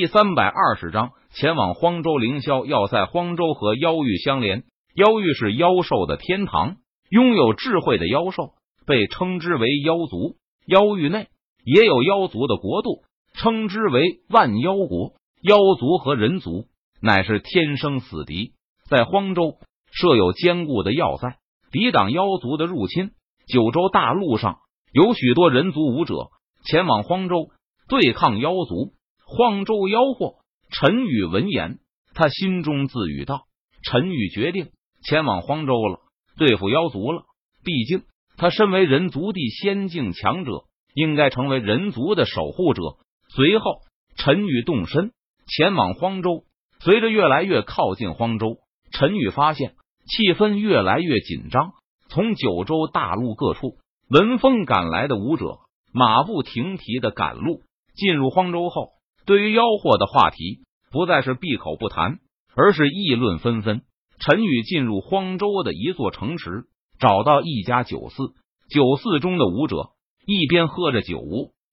第三百二十章，前往荒州凌霄要塞。荒州和妖域相连，妖域是妖兽的天堂，拥有智慧的妖兽被称之为妖族。妖域内也有妖族的国度，称之为万妖国。妖族和人族乃是天生死敌，在荒州设有坚固的要塞，抵挡妖族的入侵。九州大陆上有许多人族武者前往荒州对抗妖族。荒州妖祸，陈宇闻言，他心中自语道：“陈宇决定前往荒州了，对付妖族了。毕竟他身为人族地仙境强者，应该成为人族的守护者。”随后，陈宇动身前往荒州。随着越来越靠近荒州，陈宇发现气氛越来越紧张。从九州大陆各处闻风赶来的武者，马不停蹄的赶路。进入荒州后，对于妖祸的话题不再是闭口不谈，而是议论纷纷。陈宇进入荒州的一座城池，找到一家酒肆。酒肆中的武者一边喝着酒，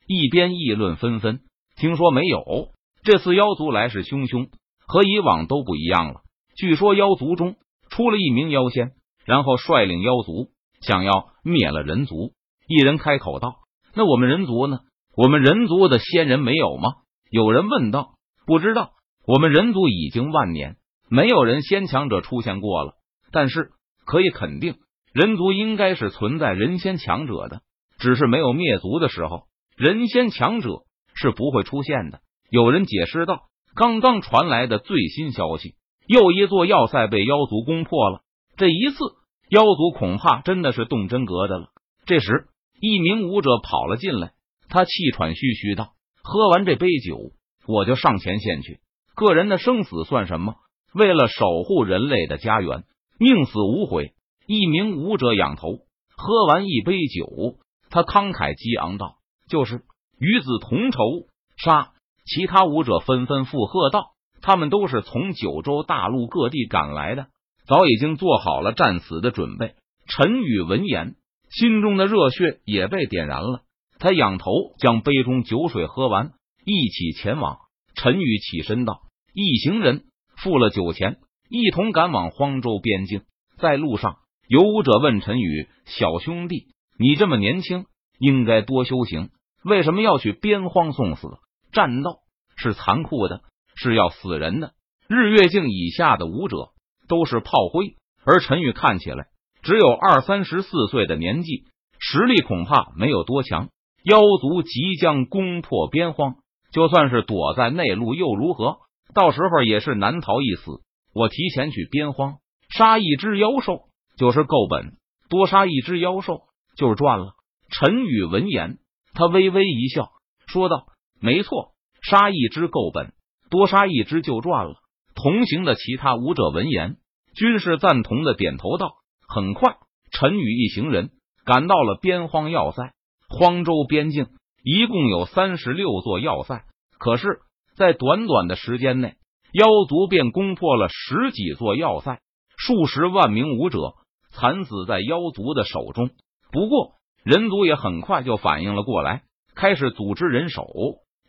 一边议论纷纷。听说没有？这次妖族来势汹汹，和以往都不一样了。据说妖族中出了一名妖仙。然后率领妖族想要灭了人族。一人开口道：“那我们人族呢？我们人族的仙人没有吗？”有人问道：“不知道。我们人族已经万年没有人仙强者出现过了。但是可以肯定，人族应该是存在人仙强者的，只是没有灭族的时候，人仙强者是不会出现的。”有人解释道：“刚刚传来的最新消息，又一座要塞被妖族攻破了。”这一次，妖族恐怕真的是动真格的了。这时，一名武者跑了进来，他气喘吁吁道：“喝完这杯酒，我就上前线去。个人的生死算什么？为了守护人类的家园，宁死无悔。”一名武者仰头，喝完一杯酒，他慷慨激昂道：“就是与子同仇，杀！”其他武者纷纷附和道：“他们都是从九州大陆各地赶来的。”早已经做好了战死的准备。陈宇闻言，心中的热血也被点燃了。他仰头将杯中酒水喝完，一起前往。陈宇起身道：“一行人付了酒钱，一同赶往荒州边境。在路上，有武者问陈宇：‘小兄弟，你这么年轻，应该多修行，为什么要去边荒送死？战斗是残酷的，是要死人的。’日月境以下的武者。”都是炮灰，而陈宇看起来只有二三十四岁的年纪，实力恐怕没有多强。妖族即将攻破边荒，就算是躲在内陆又如何？到时候也是难逃一死。我提前去边荒杀一只妖兽就是够本，多杀一只妖兽就是赚了。陈宇闻言，他微微一笑，说道：“没错，杀一只够本，多杀一只就赚了。”同行的其他武者闻言，均是赞同的点头道。很快，陈宇一行人赶到了边荒要塞。荒州边境一共有三十六座要塞，可是，在短短的时间内，妖族便攻破了十几座要塞，数十万名武者惨死在妖族的手中。不过，人族也很快就反应了过来，开始组织人手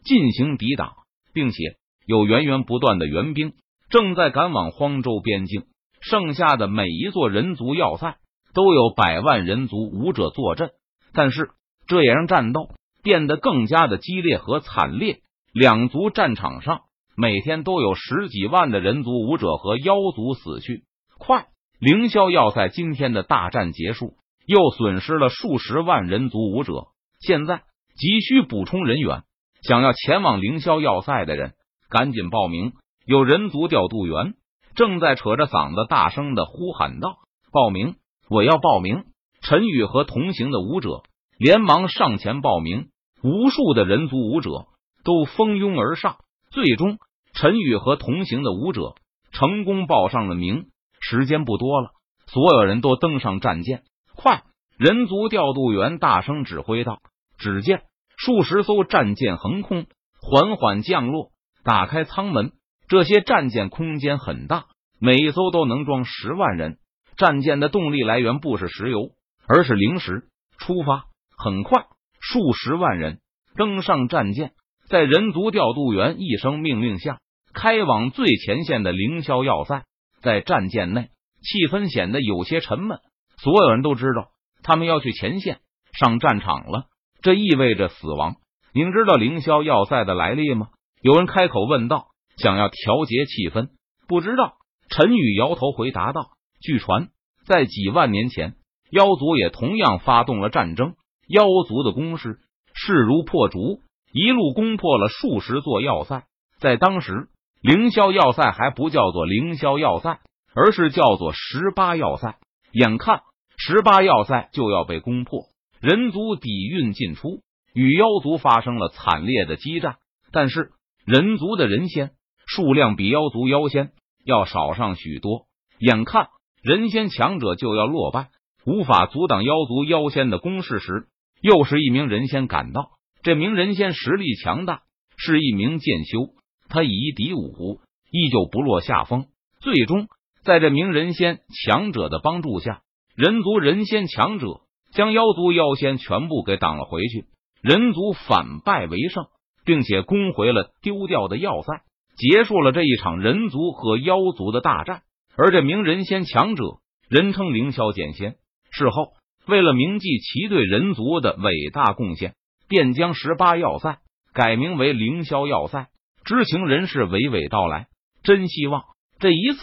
进行抵挡，并且有源源不断的援兵。正在赶往荒州边境，剩下的每一座人族要塞都有百万人族武者坐镇，但是这也让战斗变得更加的激烈和惨烈。两族战场上每天都有十几万的人族武者和妖族死去。快，凌霄要塞今天的大战结束，又损失了数十万人族武者，现在急需补充人员。想要前往凌霄要塞的人，赶紧报名。有人族调度员正在扯着嗓子大声的呼喊道：“报名！我要报名！”陈宇和同行的武者连忙上前报名，无数的人族武者都蜂拥而上。最终，陈宇和同行的武者成功报上了名。时间不多了，所有人都登上战舰。快！人族调度员大声指挥道。只见数十艘战舰横空，缓缓降落，打开舱门。这些战舰空间很大，每一艘都能装十万人。战舰的动力来源不是石油，而是灵石。出发很快，数十万人登上战舰，在人族调度员一声命令下，开往最前线的凌霄要塞。在战舰内，气氛显得有些沉闷。所有人都知道，他们要去前线上战场了，这意味着死亡。您知道凌霄要塞的来历吗？有人开口问道，想要调节气氛。不知道。陈宇摇头回答道：“据传，在几万年前，妖族也同样发动了战争。妖族的攻势势如破竹，一路攻破了数十座要塞。在当时，凌霄要塞还不叫做凌霄要塞，而是叫做十八要塞。眼看十八要塞就要被攻破，人族底蕴尽出，与妖族发生了惨烈的激战。但是，人族的人仙数量比妖族妖仙。”要少上许多，眼看人仙强者就要落败，无法阻挡妖族妖仙的攻势时，又是一名人仙赶到。这名人仙实力强大，是一名剑修，他以一敌五，依旧不落下风。最终，在这名人仙强者的帮助下，人族人仙强者将妖族妖仙全部给挡了回去，人族反败为胜，并且攻回了丢掉的要塞。结束了这一场人族和妖族的大战，而这名人仙强者人称凌霄剑仙。事后，为了铭记其对人族的伟大贡献，便将十八要塞改名为凌霄要塞。知情人士娓娓道来，真希望这一次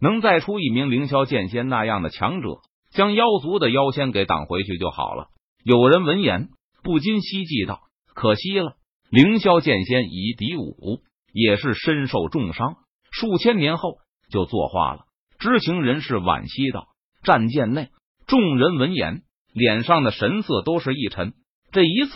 能再出一名凌霄剑仙那样的强者，将妖族的妖仙给挡回去就好了。有人闻言不禁希冀道：“可惜了，凌霄剑仙已敌五。”也是身受重伤，数千年后就作化了。知情人士惋惜道：“战舰内，众人闻言，脸上的神色都是一沉。这一次，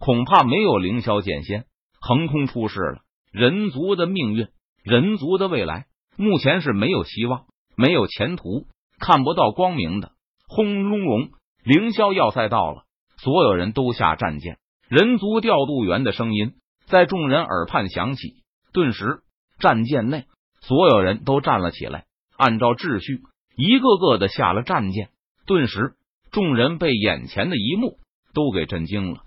恐怕没有凌霄剑仙横空出世了。人族的命运，人族的未来，目前是没有希望，没有前途，看不到光明的。”轰隆隆，凌霄要塞到了，所有人都下战舰。人族调度员的声音在众人耳畔响起。顿时，战舰内所有人都站了起来，按照秩序，一个个的下了战舰。顿时，众人被眼前的一幕都给震惊了。